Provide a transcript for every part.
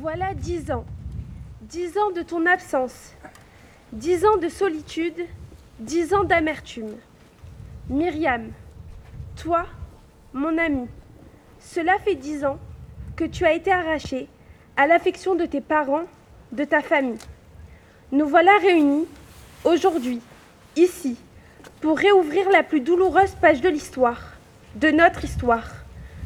voilà dix ans. Dix ans de ton absence. Dix ans de solitude. Dix ans d'amertume. Myriam, toi, mon ami, cela fait dix ans que tu as été arrachée à l'affection de tes parents, de ta famille. Nous voilà réunis, aujourd'hui, ici, pour réouvrir la plus douloureuse page de l'histoire, de notre histoire,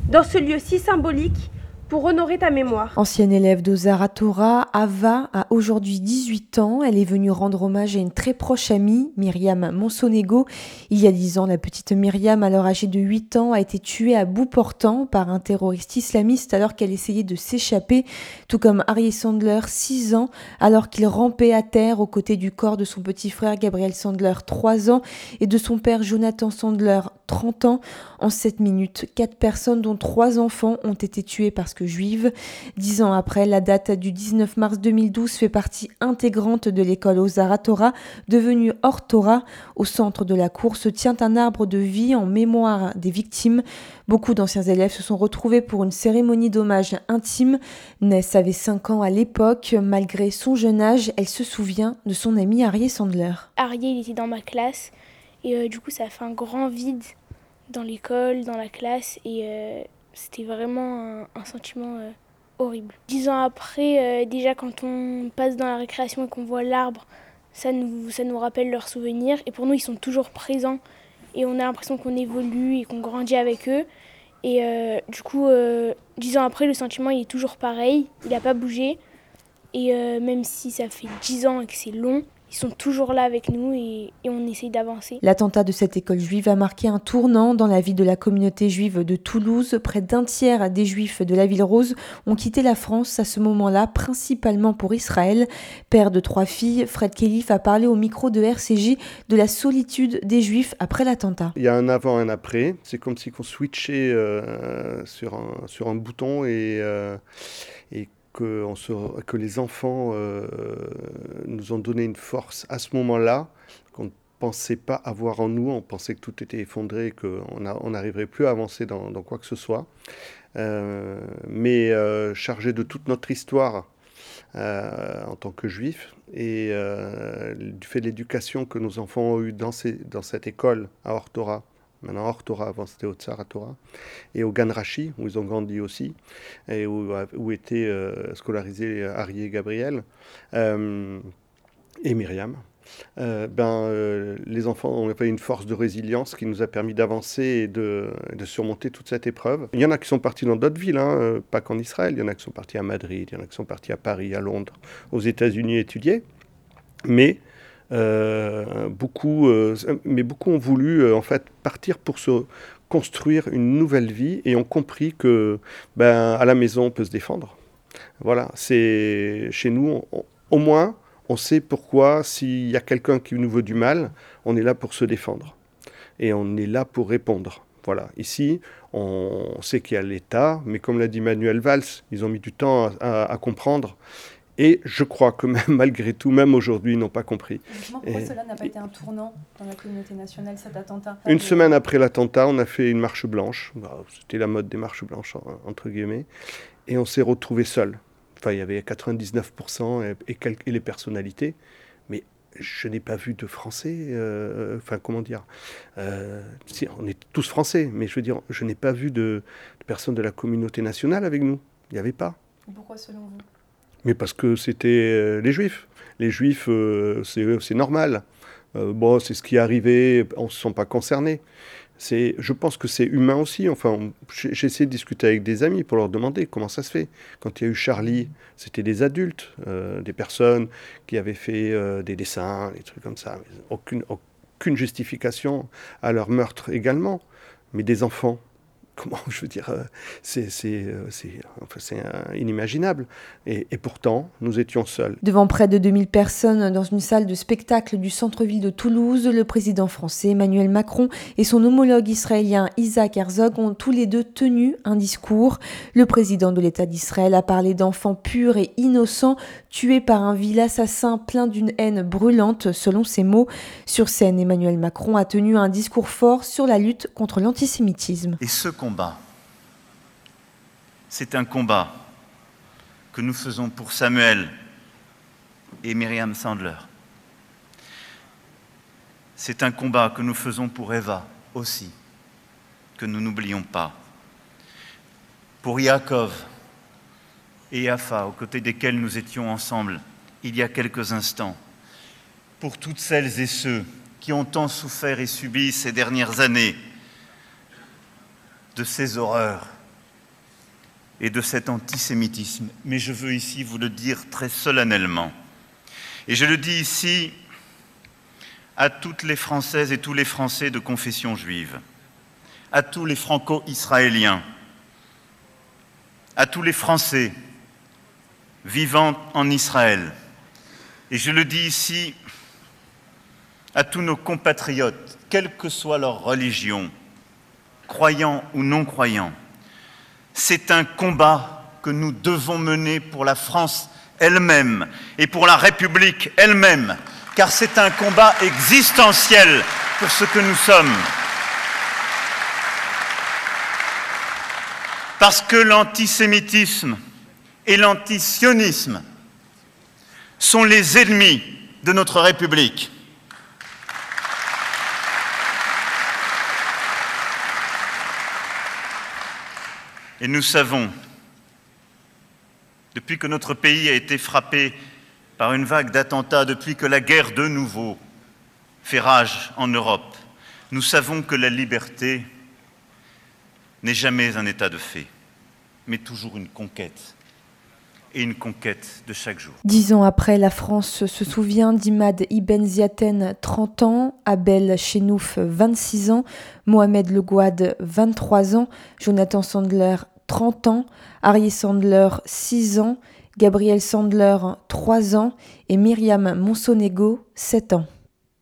dans ce lieu si symbolique pour honorer ta mémoire. Ancienne élève de Zaratora, Ava a aujourd'hui 18 ans. Elle est venue rendre hommage à une très proche amie, Myriam Monsonego. Il y a 10 ans, la petite Myriam, alors âgée de 8 ans, a été tuée à bout portant par un terroriste islamiste alors qu'elle essayait de s'échapper, tout comme Harry Sandler, 6 ans, alors qu'il rampait à terre aux côtés du corps de son petit frère Gabriel Sandler, 3 ans, et de son père Jonathan Sandler, 30 ans. En 7 minutes, 4 personnes, dont 3 enfants, ont été tuées parce que juive. Dix ans après, la date du 19 mars 2012 fait partie intégrante de l'école Ozara Torah, devenue hors Torah. Au centre de la cour se tient un arbre de vie en mémoire des victimes. Beaucoup d'anciens élèves se sont retrouvés pour une cérémonie d'hommage intime. Ness avait 5 ans à l'époque. Malgré son jeune âge, elle se souvient de son ami Arié Sandler. Arié, il était dans ma classe. Et euh, du coup, ça a fait un grand vide dans l'école, dans la classe. Et euh, c'était vraiment un, sentiment euh, horrible. Dix ans après, euh, déjà quand on passe dans la récréation et qu'on voit l'arbre, ça nous, ça nous rappelle leurs souvenirs. Et pour nous, ils sont toujours présents. Et on a l'impression qu'on évolue et qu'on grandit avec eux. Et euh, du coup, dix ans après, le sentiment il est toujours pareil. Il n'a pas bougé. Et même si ça fait dix ans et que c'est long, ils sont toujours là avec nous et, on essaye d'avancer. L'attentat de cette école juive a marqué un tournant dans la vie de la communauté juive de Toulouse. Près d'un tiers des juifs de la ville rose ont quitté la France à ce moment-là, principalement pour Israël. Père de trois filles, Fred Kelif a parlé au micro de RCJ de la solitude des juifs après l'attentat. Il y a un avant et un après. C'est comme si on switchait euh, sur, un, sur un bouton et, euh, et que, les enfants euh, nous ont donné une force à ce moment-là qu'on ne pensait pas avoir en nous. On pensait que tout était effondré, qu'on n'arriverait plus à avancer dans, quoi que ce soit. Euh, mais euh, chargé de toute notre histoire en tant que juifs et du fait de l'éducation que nos enfants ont eue dans, dans cette école à Hortora, maintenant hors Torah, avant c'était au Tsar Torah, et au Ganrachi, où ils ont grandi aussi, et où, où étaient euh, scolarisés Harry et Gabriel, euh, et Myriam. Euh, ben, les enfants ont fait une force de résilience qui nous a permis d'avancer et de, surmonter toute cette épreuve. Il y en a qui sont partis dans d'autres villes, hein, pas qu'en Israël. Il y en a qui sont partis à Madrid, il y en a qui sont partis à Paris, à Londres, aux États-Unis étudier. Mais euh, beaucoup, euh, mais beaucoup ont voulu euh, en fait partir pour se construire une nouvelle vie et ont compris que ben, à la maison on peut se défendre. Voilà, c'est chez nous au moins on sait pourquoi s'il y a quelqu'un qui nous veut du mal, on est là pour se défendre et on est là pour répondre. Voilà, ici, on sait qu'il y a l'État, mais comme l'a dit Manuel Valls, ils ont mis du temps à comprendre. Et je crois que même, malgré tout, même aujourd'hui, ils n'ont pas compris. Pourquoi cela n'a pas été un tournant dans la communauté nationale, cet attentat Une semaine après l'attentat, on a fait une marche blanche. Bah, c'était la mode des marches blanches, entre guillemets. Et on s'est retrouvés seuls. Enfin, il y avait 99% et, et, les personnalités. Mais je n'ai pas vu de Français. Euh, enfin, comment dire euh, si, On est tous Français, mais je veux dire, je n'ai pas vu de, de personnes de la communauté nationale avec nous. Il n'y avait pas. Pourquoi, selon vous? Mais parce que c'était euh, les juifs. Les juifs, euh, c'est normal. Euh, bon, c'est ce qui est arrivé, on ne se sent pas concerné. Je pense que c'est humain aussi. Enfin, j'ai essayé de discuter avec des amis pour leur demander comment ça se fait. Quand il y a eu Charlie, c'était des adultes, des personnes qui avaient fait des dessins, des trucs comme ça. Aucune, aucune justification à leur meurtre également. Mais des enfants, comment je veux dire, euh, c'est euh, enfin, inimaginable. Et, pourtant, nous étions seuls. Devant près de 2000 personnes dans une salle de spectacle du centre-ville de Toulouse, le président français Emmanuel Macron et son homologue israélien Isaac Herzog ont tous les deux tenu un discours. Le président de l'État d'Israël a parlé d'enfants purs et innocents tués par un vil assassin plein d'une haine brûlante, selon ses mots. Sur scène, Emmanuel Macron a tenu un discours fort sur la lutte contre l'antisémitisme. Et ce c'est un combat que nous faisons pour Samuel et Myriam Sandler. C'est un combat que nous faisons pour Eva aussi, que nous n'oublions pas. Pour Yaakov et Yafa, aux côtés desquels nous étions ensemble il y a quelques instants. Pour toutes celles et ceux qui ont tant souffert et subi ces dernières années de ces horreurs et de cet antisémitisme. Mais je veux ici vous le dire très solennellement. Et je le dis ici à toutes les Françaises et tous les Français de confession juive, à tous les franco-israéliens, à tous les Français vivant en Israël. Et je le dis ici à tous nos compatriotes, quelle que soit leur religion, croyants ou non croyants. C'est un combat que nous devons mener pour la France elle-même et pour la République elle-même, car c'est un combat existentiel pour ce que nous sommes. Parce que l'antisémitisme et l'antisionisme sont les ennemis de notre République. Et nous savons, depuis que notre pays a été frappé par une vague d'attentats, depuis que la guerre de nouveau fait rage en Europe, nous savons que la liberté n'est jamais un état de fait, mais toujours une conquête et une conquête de chaque jour. Dix ans après, la France se souvient d'Imad Ibn Ziaten, 30 ans, Abel Chenouf, 26 ans, Mohamed Le Gouad, 23 ans, Jonathan Sandler, 30 ans, Harry Sandler, 6 ans, Gabriel Sandler, 3 ans et Myriam Monsonego, 7 ans.